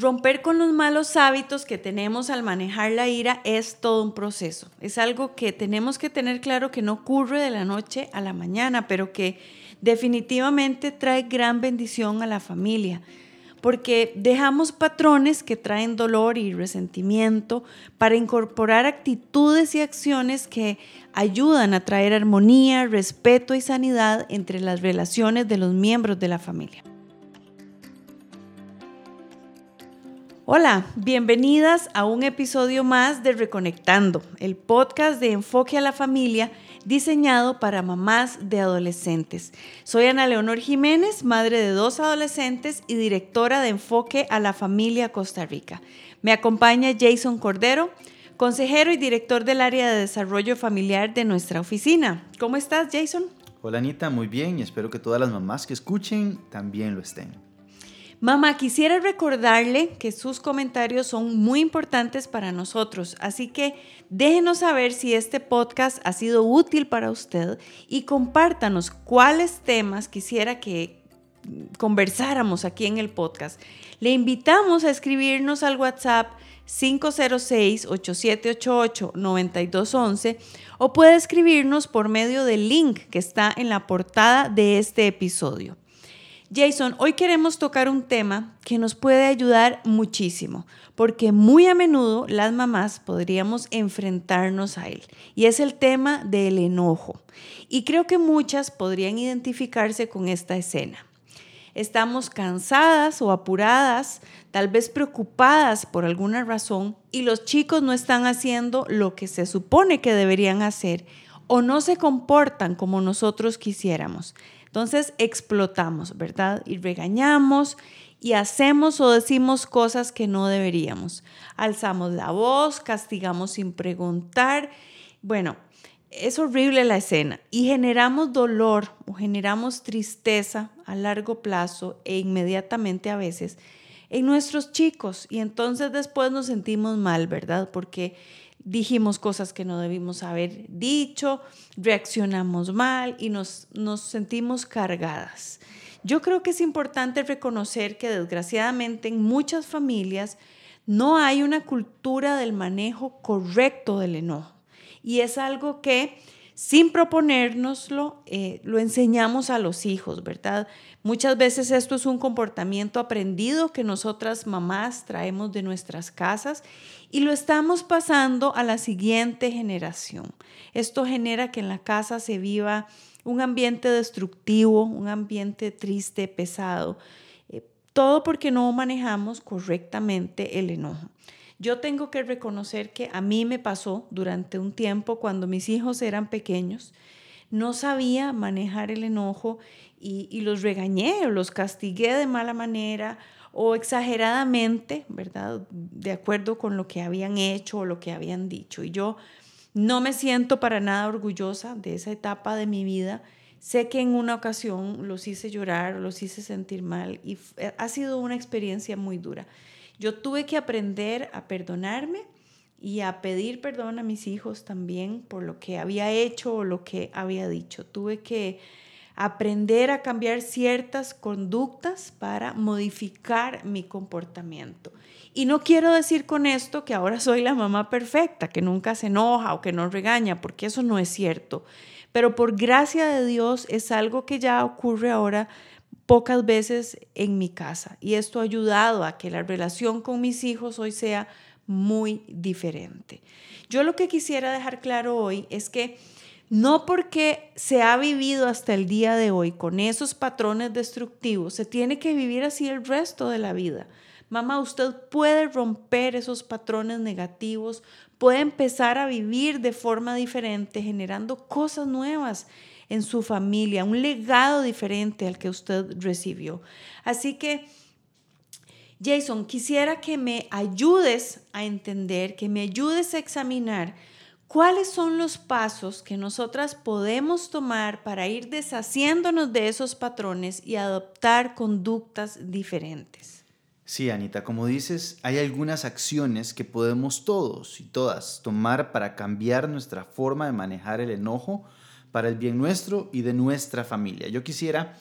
Romper con los malos hábitos que tenemos al manejar la ira es todo un proceso. Es algo que tenemos que tener claro que no ocurre de la noche a la mañana, pero que definitivamente trae gran bendición a la familia, porque dejamos patrones que traen dolor y resentimiento para incorporar actitudes y acciones que ayudan a traer armonía, respeto y sanidad entre las relaciones de los miembros de la familia. Hola, bienvenidas a un episodio más de Reconectando, el podcast de enfoque a la familia diseñado para mamás de adolescentes. Soy Ana Leonor Jiménez, madre de dos adolescentes y directora de enfoque a la familia Costa Rica. Me acompaña Jason Cordero, consejero y director del área de desarrollo familiar de nuestra oficina. ¿Cómo estás, Jason? Hola Anita, muy bien y espero que todas las mamás que escuchen también lo estén. Mamá, quisiera recordarle que sus comentarios son muy importantes para nosotros, así que déjenos saber si este podcast ha sido útil para usted y compártanos cuáles temas quisiera que conversáramos aquí en el podcast. Le invitamos a escribirnos al WhatsApp 506-8788-9211 o puede escribirnos por medio del link que está en la portada de este episodio. Jason, hoy queremos tocar un tema que nos puede ayudar muchísimo, porque muy a menudo las mamás podríamos enfrentarnos a él, y es el tema del enojo. Y creo que muchas podrían identificarse con esta escena. Estamos cansadas o apuradas, tal vez preocupadas por alguna razón, y los chicos no están haciendo lo que se supone que deberían hacer o no se comportan como nosotros quisiéramos. Entonces explotamos, ¿verdad? Y regañamos y hacemos o decimos cosas que no deberíamos. Alzamos la voz, castigamos sin preguntar. Bueno, es horrible la escena y generamos dolor o generamos tristeza a largo plazo e inmediatamente a veces en nuestros chicos y entonces después nos sentimos mal, ¿verdad? Porque dijimos cosas que no debimos haber dicho, reaccionamos mal y nos, nos sentimos cargadas. Yo creo que es importante reconocer que desgraciadamente en muchas familias no hay una cultura del manejo correcto del enojo. Y es algo que sin proponérnoslo, eh, lo enseñamos a los hijos, ¿verdad? Muchas veces esto es un comportamiento aprendido que nosotras mamás traemos de nuestras casas y lo estamos pasando a la siguiente generación. Esto genera que en la casa se viva un ambiente destructivo, un ambiente triste, pesado, eh, todo porque no manejamos correctamente el enojo. Yo tengo que reconocer que a mí me pasó durante un tiempo cuando mis hijos eran pequeños. No sabía manejar el enojo y, los regañé o los castigué de mala manera o exageradamente, ¿verdad? De acuerdo con lo que habían hecho o lo que habían dicho. Y yo no me siento para nada orgullosa de esa etapa de mi vida. Sé que en una ocasión los hice llorar, los hice sentir mal y ha sido una experiencia muy dura. Yo tuve que aprender a perdonarme y a pedir perdón a mis hijos también por lo que había hecho o lo que había dicho. Tuve que aprender a cambiar ciertas conductas para modificar mi comportamiento. Y no quiero decir con esto que ahora soy la mamá perfecta, que nunca se enoja o que no regaña, porque eso no es cierto. Pero por gracia de Dios es algo que ya ocurre ahora pocas veces en mi casa y esto ha ayudado a que la relación con mis hijos hoy sea muy diferente. Yo lo que quisiera dejar claro hoy es que no porque se ha vivido hasta el día de hoy con esos patrones destructivos, se tiene que vivir así el resto de la vida. Mamá, usted puede romper esos patrones negativos, puede empezar a vivir de forma diferente, generando cosas nuevas en su familia, un legado diferente al que usted recibió. Así que, Jason, quisiera que me ayudes a entender, que me ayudes a examinar cuáles son los pasos que nosotras podemos tomar para ir deshaciéndonos de esos patrones y adoptar conductas diferentes. Sí, Anita, como dices, hay algunas acciones que podemos todos y todas tomar para cambiar nuestra forma de manejar el enojo para el bien nuestro y de nuestra familia. Yo quisiera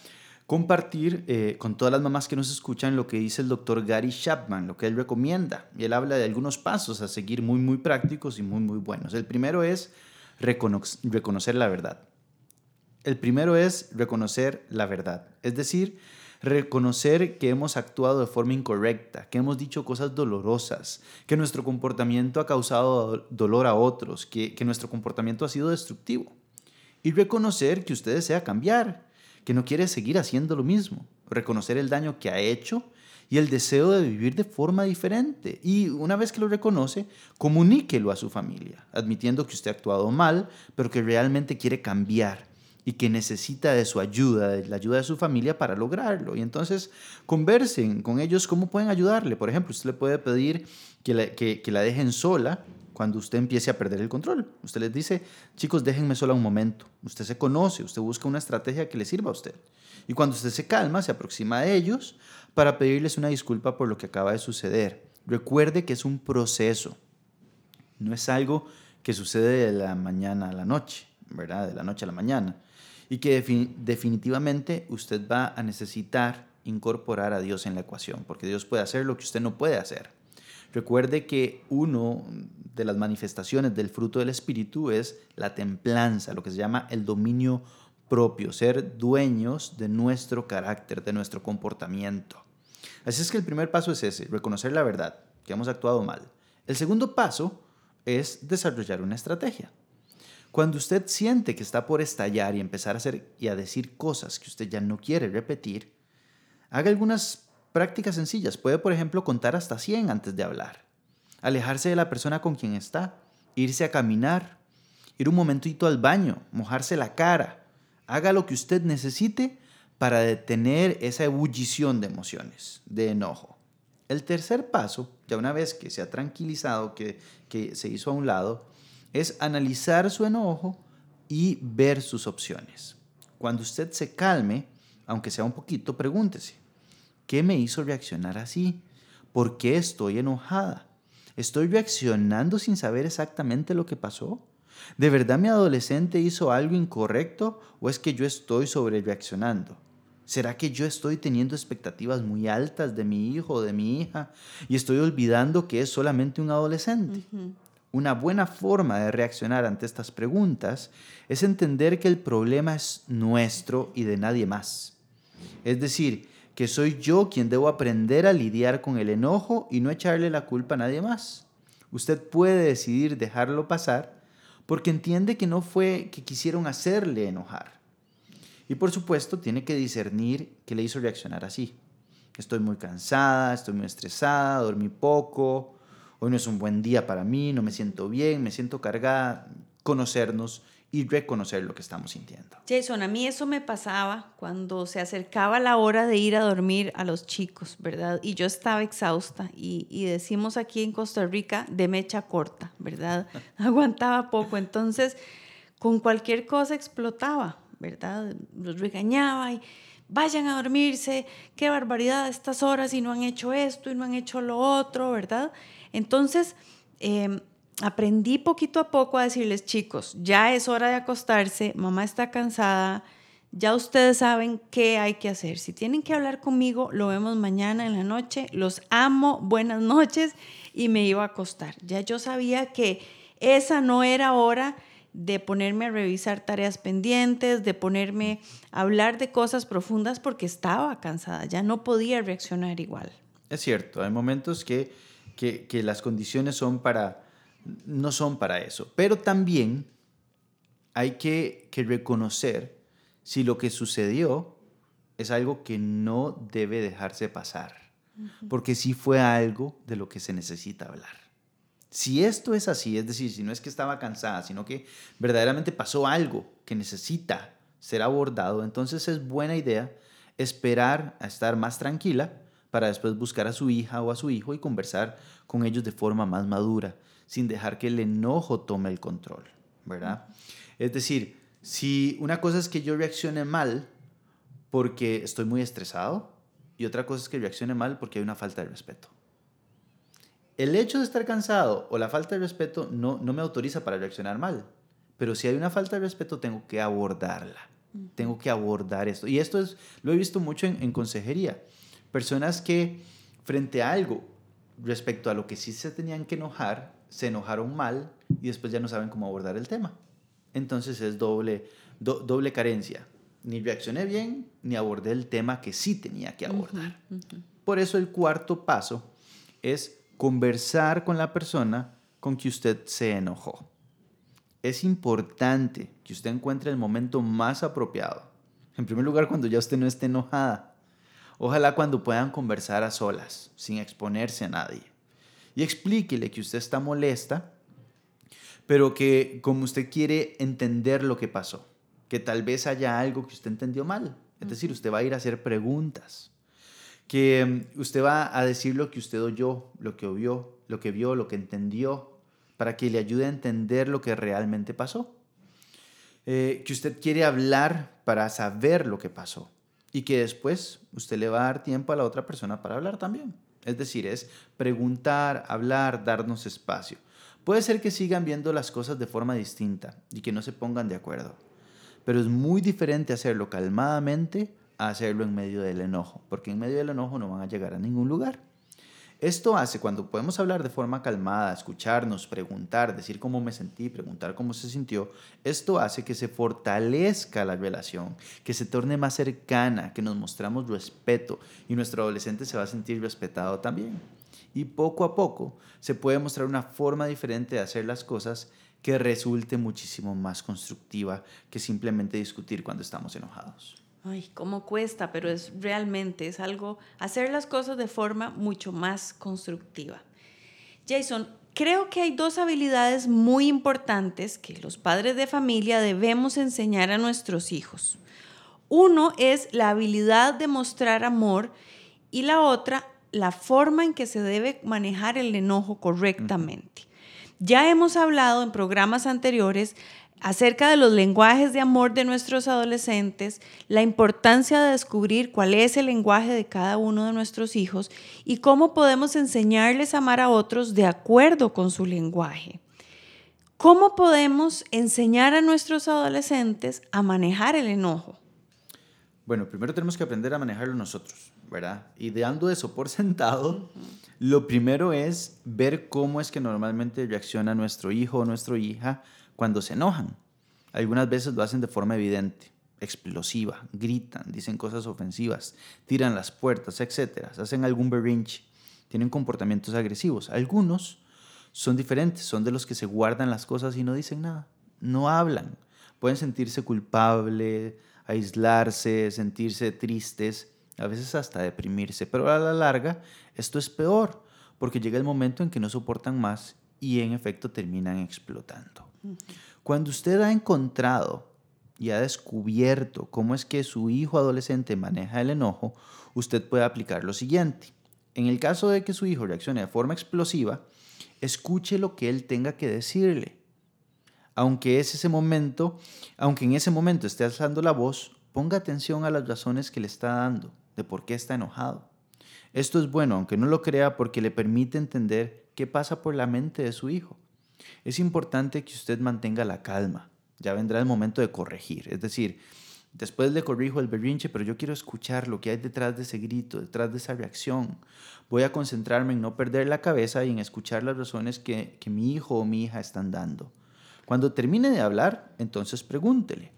compartir eh, con todas las mamás que nos escuchan lo que dice el doctor Gary Chapman, lo que él recomienda. Y él habla de algunos pasos a seguir muy, muy prácticos y muy, muy buenos. El primero es reconocer la verdad. El primero es reconocer la verdad. Es decir, reconocer que hemos actuado de forma incorrecta, que hemos dicho cosas dolorosas, que nuestro comportamiento ha causado dolor a otros, que, que nuestro comportamiento ha sido destructivo. Y reconocer que usted desea cambiar, que no quiere seguir haciendo lo mismo. Reconocer el daño que ha hecho y el deseo de vivir de forma diferente. Y una vez que lo reconoce, comuníquelo a su familia, admitiendo que usted ha actuado mal, pero que realmente quiere cambiar y que necesita de su ayuda, de la ayuda de su familia para lograrlo. Y entonces conversen con ellos cómo pueden ayudarle. Por ejemplo, usted le puede pedir que la, que, la dejen sola cuando usted empiece a perder el control. Usted les dice, chicos, déjenme sola un momento. Usted se conoce, usted busca una estrategia que le sirva a usted. Y cuando usted se calma, se aproxima a ellos para pedirles una disculpa por lo que acaba de suceder. Recuerde que es un proceso, no es algo que sucede de la mañana a la noche, ¿verdad? De la noche a la mañana y que definitivamente usted va a necesitar incorporar a Dios en la ecuación, porque Dios puede hacer lo que usted no puede hacer. Recuerde que uno de las manifestaciones del fruto del Espíritu es la templanza, lo que se llama el dominio propio, ser dueños de nuestro carácter, de nuestro comportamiento. Así es que el primer paso es ese, reconocer la verdad, que hemos actuado mal. El segundo paso es desarrollar una estrategia. Cuando usted siente que está por estallar y empezar a hacer y a decir cosas que usted ya no quiere repetir, haga algunas prácticas sencillas. Puede, por ejemplo, contar hasta 100 antes de hablar. Alejarse de la persona con quien está. Irse a caminar. Ir un momentito al baño. Mojarse la cara. Haga lo que usted necesite para detener esa ebullición de emociones, de enojo. El tercer paso, ya una vez que se ha tranquilizado, que, que se hizo a un lado, es analizar su enojo y ver sus opciones. Cuando usted se calme, aunque sea un poquito, pregúntese, ¿qué me hizo reaccionar así? ¿Por qué estoy enojada? ¿Estoy reaccionando sin saber exactamente lo que pasó? ¿De verdad mi adolescente hizo algo incorrecto o es que yo estoy sobre reaccionando? ¿Será que yo estoy teniendo expectativas muy altas de mi hijo o de mi hija y estoy olvidando que es solamente un adolescente? Una buena forma de reaccionar ante estas preguntas es entender que el problema es nuestro y de nadie más. Es decir, que soy yo quien debo aprender a lidiar con el enojo y no echarle la culpa a nadie más. Usted puede decidir dejarlo pasar porque entiende que no fue que quisieron hacerle enojar. Y por supuesto tiene que discernir qué le hizo reaccionar así. Estoy muy cansada, estoy muy estresada, dormí poco, hoy no es un buen día para mí, no me siento bien, me siento cargada, conocernos y reconocer lo que estamos sintiendo. Jason, a mí eso me pasaba cuando se acercaba la hora de ir a dormir a los chicos, ¿verdad? Y yo estaba exhausta y, decimos aquí en Costa Rica de mecha corta, ¿verdad? Aguantaba poco, entonces con cualquier cosa explotaba, ¿verdad? Los regañaba y vayan a dormirse, qué barbaridad estas horas y no han hecho esto y no han hecho lo otro, ¿verdad? Entonces, em, aprendí poquito a poco a decirles, chicos, ya es hora de acostarse, mamá está cansada, ya ustedes saben qué hay que hacer. Si tienen que hablar conmigo, lo vemos mañana en la noche. Los amo, buenas noches y me iba a acostar. Ya yo sabía que esa no era hora de ponerme a revisar tareas pendientes, de ponerme a hablar de cosas profundas porque estaba cansada, ya no podía reaccionar igual. Es cierto, hay momentos que que, las condiciones son para, no son para eso. Pero también hay que, reconocer si lo que sucedió es algo que no debe dejarse pasar, porque sí fue algo de lo que se necesita hablar. Si esto es así, es decir, si no es que estaba cansada, sino que verdaderamente pasó algo que necesita ser abordado, entonces es buena idea esperar a estar más tranquila para después buscar a su hija o a su hijo y conversar con ellos de forma más madura, sin dejar que el enojo tome el control, ¿verdad? Es decir, si una cosa es que yo reaccione mal porque estoy muy estresado y otra cosa es que reaccione mal porque hay una falta de respeto. El hecho de estar cansado o la falta de respeto no, no me autoriza para reaccionar mal, pero si hay una falta de respeto tengo que abordarla. Tengo que abordar esto. Y esto es, lo he visto mucho en, en consejería. Personas que frente a algo respecto a lo que sí se tenían que enojar, se enojaron mal y después ya no saben cómo abordar el tema. Entonces es doble, doble carencia. Ni reaccioné bien, ni abordé el tema que sí tenía que abordar. Por eso el cuarto paso es conversar con la persona con que usted se enojó. Es importante que usted encuentre el momento más apropiado. En primer lugar, cuando ya usted no esté enojada. Ojalá cuando puedan conversar a solas, sin exponerse a nadie. Y explíquele que usted está molesta, pero que como usted quiere entender lo que pasó, que tal vez haya algo que usted entendió mal. Es decir, usted va a ir a hacer preguntas, que mm, usted va a decir lo que usted oyó, lo que vio, lo que vio, lo que entendió, para que le ayude a entender lo que realmente pasó. Eh, que usted quiere hablar para saber lo que pasó y que después usted le va a dar tiempo a la otra persona para hablar también. Es decir, es preguntar, hablar, darnos espacio. Puede ser que sigan viendo las cosas de forma distinta y que no se pongan de acuerdo, pero es muy diferente hacerlo calmadamente a hacerlo en medio del enojo, porque en medio del enojo no van a llegar a ningún lugar. Esto hace cuando podemos hablar de forma calmada, escucharnos, preguntar, decir cómo me sentí, preguntar cómo se sintió, esto hace que se fortalezca la relación, que se torne más cercana, que nos mostramos respeto y nuestro adolescente se va a sentir respetado también. Y poco a poco se puede mostrar una forma diferente de hacer las cosas que resulte muchísimo más constructiva que simplemente discutir cuando estamos enojados. Ay, cómo cuesta, pero es realmente, es algo, hacer las cosas de forma mucho más constructiva. Jason, creo que hay dos habilidades muy importantes que los padres de familia debemos enseñar a nuestros hijos. Uno es la habilidad de mostrar amor y la otra, la forma en que se debe manejar el enojo correctamente. Ya hemos hablado en programas anteriores acerca de los lenguajes de amor de nuestros adolescentes, la importancia de descubrir cuál es el lenguaje de cada uno de nuestros hijos y cómo podemos enseñarles a amar a otros de acuerdo con su lenguaje. ¿Cómo podemos enseñar a nuestros adolescentes a manejar el enojo? Bueno, primero tenemos que aprender a manejarlo nosotros, ¿verdad? Y dando eso por sentado, lo primero es ver cómo es que normalmente reacciona nuestro hijo o nuestra hija cuando se enojan. Algunas veces lo hacen de forma evidente, explosiva, gritan, dicen cosas ofensivas, tiran las puertas, etc. Hacen algún berrinche, tienen comportamientos agresivos. Algunos son diferentes, son de los que se guardan las cosas y no dicen nada, no hablan. Pueden sentirse culpables, aislarse, sentirse tristes, a veces hasta deprimirse, pero a la larga esto es peor, porque llega el momento en que no soportan más y en efecto terminan explotando. Cuando usted ha encontrado y ha descubierto cómo es que su hijo adolescente maneja el enojo, usted puede aplicar lo siguiente. En el caso de que su hijo reaccione de forma explosiva, escuche lo que él tenga que decirle. Aunque es ese momento, aunque en ese momento esté alzando la voz, ponga atención a las razones que le está dando de por qué está enojado. Esto es bueno, aunque no lo crea, porque le permite entender qué pasa por la mente de su hijo es importante que usted mantenga la calma. Ya vendrá el momento de corregir. Es decir, después le corrijo el berrinche, pero yo quiero escuchar lo que hay detrás de ese grito, detrás de esa reacción. Voy a concentrarme en no perder la cabeza y en escuchar las razones que, que mi hijo o mi hija están dando. Cuando termine de hablar, entonces pregúntele.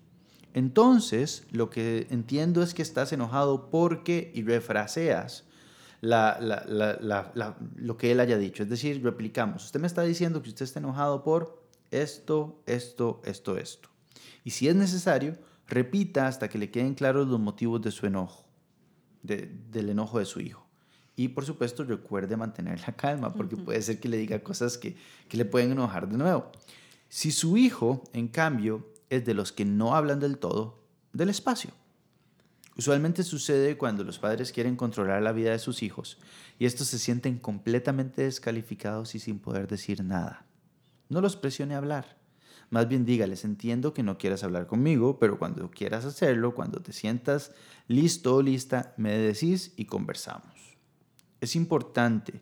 Entonces, lo que entiendo es que estás enojado porque y refraseas lo que él haya dicho. Es decir, replicamos. Usted me está diciendo que usted está enojado por esto, esto, esto, esto. Y si es necesario, repita hasta que le queden claros los motivos de su enojo, del enojo de su hijo. Y por supuesto, recuerde mantener la calma, porque puede ser que le diga cosas que, que le pueden enojar de nuevo. Si su hijo, en cambio, es de los que no hablan del todo, del espacio. Usualmente sucede cuando los padres quieren controlar la vida de sus hijos y estos se sienten completamente descalificados y sin poder decir nada. No los presione a hablar. Más bien dígales, entiendo que no quieras hablar conmigo, pero cuando quieras hacerlo, cuando te sientas listo o lista, me decís y conversamos. Es importante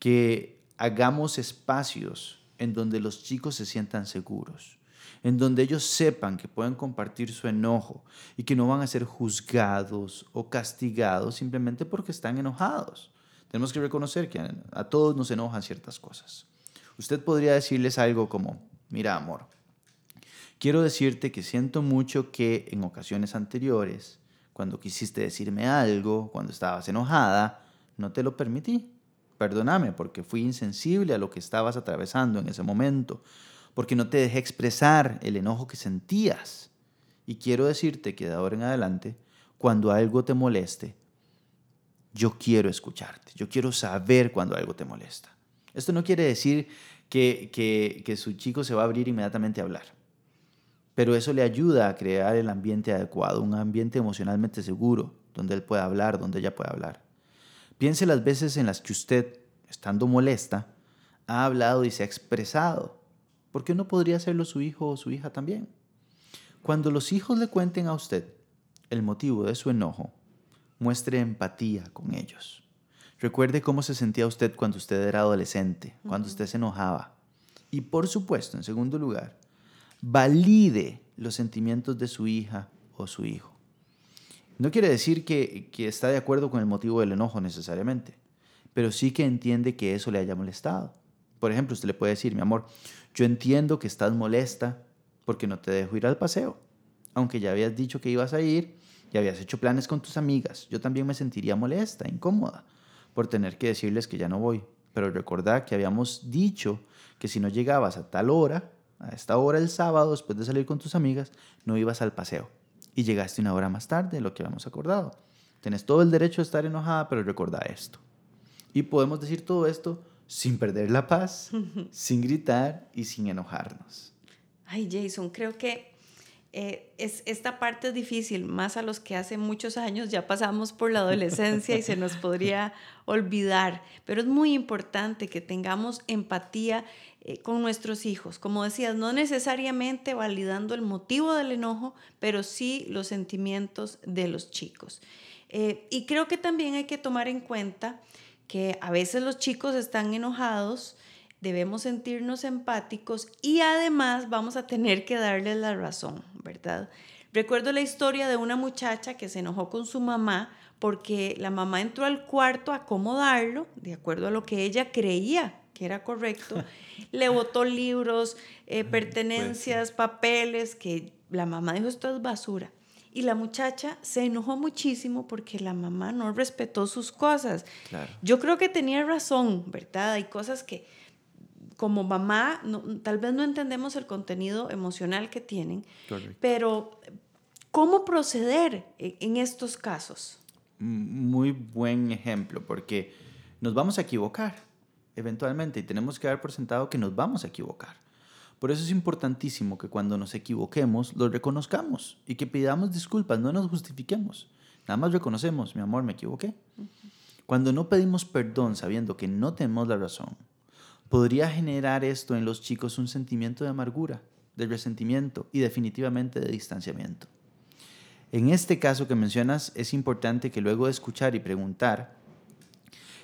que hagamos espacios en donde los chicos se sientan seguros. En donde ellos sepan que pueden compartir su enojo y que no van a ser juzgados o castigados simplemente porque están enojados. Tenemos que reconocer que a, todos nos enojan ciertas cosas. Usted podría decirles algo como, mira amor, quiero decirte que siento mucho que en ocasiones anteriores, cuando quisiste decirme algo, cuando estabas enojada, no te lo permití. Perdóname porque fui insensible a lo que estabas atravesando en ese momento porque no te dejé expresar el enojo que sentías. Y quiero decirte que de ahora en adelante, cuando algo te moleste, yo quiero escucharte, yo quiero saber cuando algo te molesta. Esto no quiere decir que, que, su chico se va a abrir inmediatamente a hablar, pero eso le ayuda a crear el ambiente adecuado, un ambiente emocionalmente seguro, donde él pueda hablar, donde ella pueda hablar. Piense las veces en las que usted, estando molesta, ha hablado y se ha expresado ¿por qué no podría hacerlo su hijo o su hija también? Cuando los hijos le cuenten a usted el motivo de su enojo, muestre empatía con ellos. Recuerde cómo se sentía usted cuando usted era adolescente, cuando usted se enojaba. Y por supuesto, en segundo lugar, valide los sentimientos de su hija o su hijo. No quiere decir que, que, está de acuerdo con el motivo del enojo necesariamente, pero sí que entiende que eso le haya molestado. Por ejemplo, usted le puede decir, mi amor, yo entiendo que estás molesta porque no te dejo ir al paseo. Aunque ya habías dicho que ibas a ir y habías hecho planes con tus amigas, yo también me sentiría molesta, incómoda, por tener que decirles que ya no voy. Pero recordad que habíamos dicho que si no llegabas a tal hora, a esta hora el sábado, después de salir con tus amigas, no ibas al paseo. Y llegaste una hora más tarde de lo que habíamos acordado. Tienes todo el derecho a estar enojada, pero recordad esto. Y podemos decir todo esto sin perder la paz, sin gritar y sin enojarnos. Ay, Jason, creo que eh, es, esta parte es difícil, más a los que hace muchos años ya pasamos por la adolescencia y se nos podría olvidar, pero es muy importante que tengamos empatía eh, con nuestros hijos. Como decías, no necesariamente validando el motivo del enojo, pero sí los sentimientos de los chicos. Eh, y creo que también hay que tomar en cuenta que a veces los chicos están enojados, debemos sentirnos empáticos y además vamos a tener que darles la razón, ¿verdad? Recuerdo la historia de una muchacha que se enojó con su mamá porque la mamá entró al cuarto a acomodarlo, de acuerdo a lo que ella creía que era correcto, le botó libros, eh, pertenencias, papeles, que la mamá dijo esto es basura. Y la muchacha se enojó muchísimo porque la mamá no respetó sus cosas. Yo creo que tenía razón, ¿verdad? Hay cosas que como mamá tal vez no entendemos el contenido emocional que tienen, pero ¿cómo proceder en estos casos? Muy buen ejemplo, porque nos vamos a equivocar eventualmente y tenemos que dar por sentado que nos vamos a equivocar. Por eso es importantísimo que cuando nos equivoquemos lo reconozcamos y que pidamos disculpas, no nos justifiquemos. Nada más reconocemos, mi amor, me equivoqué. Cuando no pedimos perdón sabiendo que no tenemos la razón, podría generar esto en los chicos un sentimiento de amargura, de resentimiento y definitivamente de distanciamiento. En este caso que mencionas, es importante que luego de escuchar y preguntar,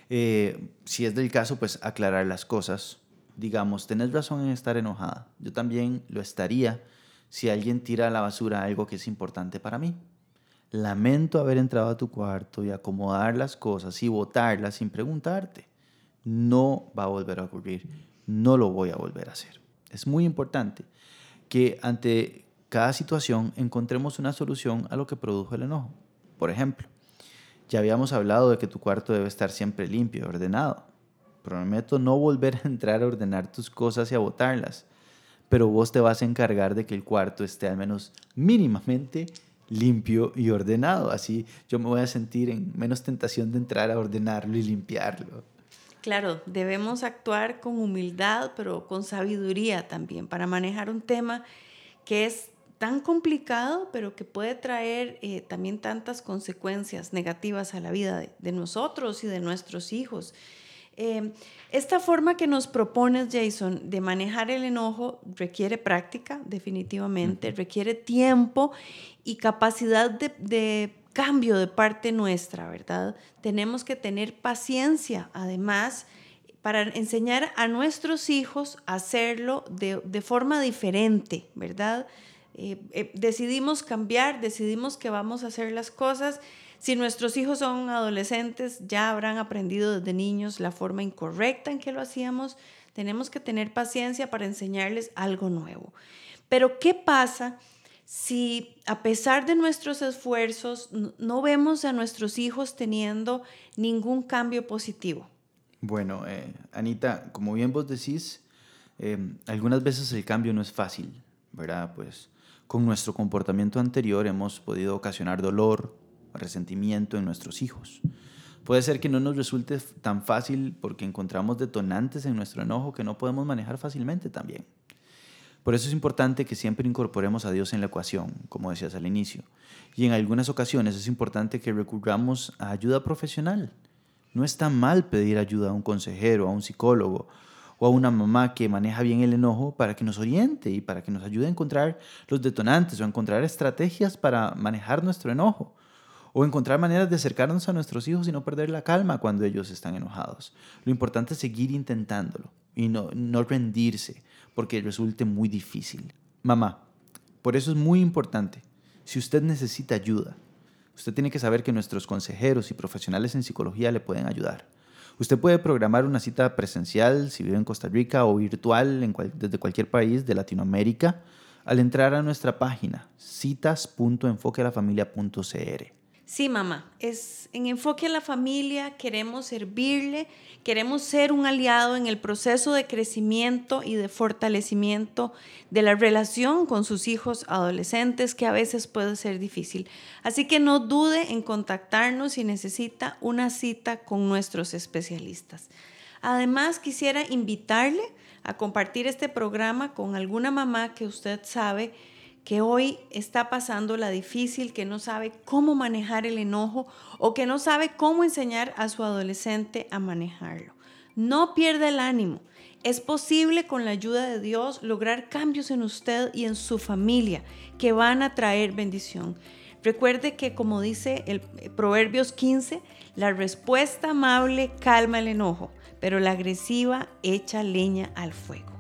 eh, si es del caso, pues aclarar las cosas, digamos, tenés razón en estar enojada. Yo también lo estaría si alguien tira a la basura algo que es importante para mí. Lamento haber entrado a tu cuarto y acomodar las cosas y botarlas sin preguntarte. No va a volver a ocurrir. No lo voy a volver a hacer. Es muy importante que ante cada situación encontremos una solución a lo que produjo el enojo. Por ejemplo, ya habíamos hablado de que tu cuarto debe estar siempre limpio y ordenado. Prometo no volver a entrar a ordenar tus cosas y a botarlas, pero vos te vas a encargar de que el cuarto esté al menos mínimamente limpio y ordenado. Así yo me voy a sentir en menos tentación de entrar a ordenarlo y limpiarlo. Claro, debemos actuar con humildad, pero con sabiduría también para manejar un tema que es tan complicado, pero que puede traer eh, también tantas consecuencias negativas a la vida de, de nosotros y de nuestros hijos. Em, esta forma que nos propones, Jason, de manejar el enojo requiere práctica, definitivamente, requiere tiempo y capacidad de, cambio de parte nuestra, ¿verdad? Tenemos que tener paciencia, además, para enseñar a nuestros hijos a hacerlo de, forma diferente, ¿verdad? Eh, eh, decidimos cambiar, decidimos que vamos a hacer las cosas. Si nuestros hijos son adolescentes, ya habrán aprendido desde niños la forma incorrecta en que lo hacíamos. Tenemos que tener paciencia para enseñarles algo nuevo. Pero ¿qué pasa si a pesar de nuestros esfuerzos no vemos a nuestros hijos teniendo ningún cambio positivo? Bueno, eh, Anita, como bien vos decís, eh, algunas veces el cambio no es fácil, ¿verdad? Pues con nuestro comportamiento anterior hemos podido ocasionar dolor, resentimiento en nuestros hijos. Puede ser que no nos resulte tan fácil porque encontramos detonantes en nuestro enojo que no podemos manejar fácilmente también. Por eso es importante que siempre incorporemos a Dios en la ecuación, como decías al inicio. Y en algunas ocasiones es importante que recurramos a ayuda profesional no está mal pedir ayuda a un consejero, a un psicólogo o a una mamá que maneja bien el enojo para que nos oriente y para que nos ayude a encontrar los detonantes o a encontrar estrategias para manejar nuestro enojo o encontrar maneras de acercarnos a nuestros hijos y no perder la calma cuando ellos están enojados. Lo importante es seguir intentándolo y no, no rendirse porque resulte muy difícil. Mamá, por eso es muy importante, si usted necesita ayuda, Usted tiene que saber que nuestros consejeros y profesionales en psicología le pueden ayudar. Usted puede programar una cita presencial si vive en Costa Rica o virtual desde cualquier país de Latinoamérica al entrar a nuestra página citas.enfoquealafamilia.cr. Sí, mamá, es en enfoque a la familia, queremos servirle, queremos ser un aliado en el proceso de crecimiento y de fortalecimiento de la relación con sus hijos adolescentes, que a veces puede ser difícil. Así que no dude en contactarnos si necesita una cita con nuestros especialistas. Además, quisiera invitarle a compartir este programa con alguna mamá que usted sabe que hoy está pasando la difícil, que no sabe cómo manejar el enojo o que no sabe cómo enseñar a su adolescente a manejarlo. No pierda el ánimo. Es posible con la ayuda de Dios lograr cambios en usted y en su familia que van a traer bendición. Recuerde que como dice el Proverbios 15, la respuesta amable calma el enojo, pero la agresiva echa leña al fuego.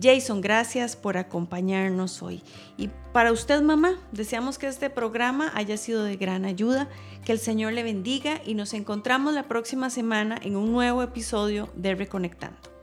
Jason, gracias por acompañarnos hoy. Y para usted, mamá, deseamos que este programa haya sido de gran ayuda, que el Señor le bendiga y nos encontramos la próxima semana en un nuevo episodio de Reconectando.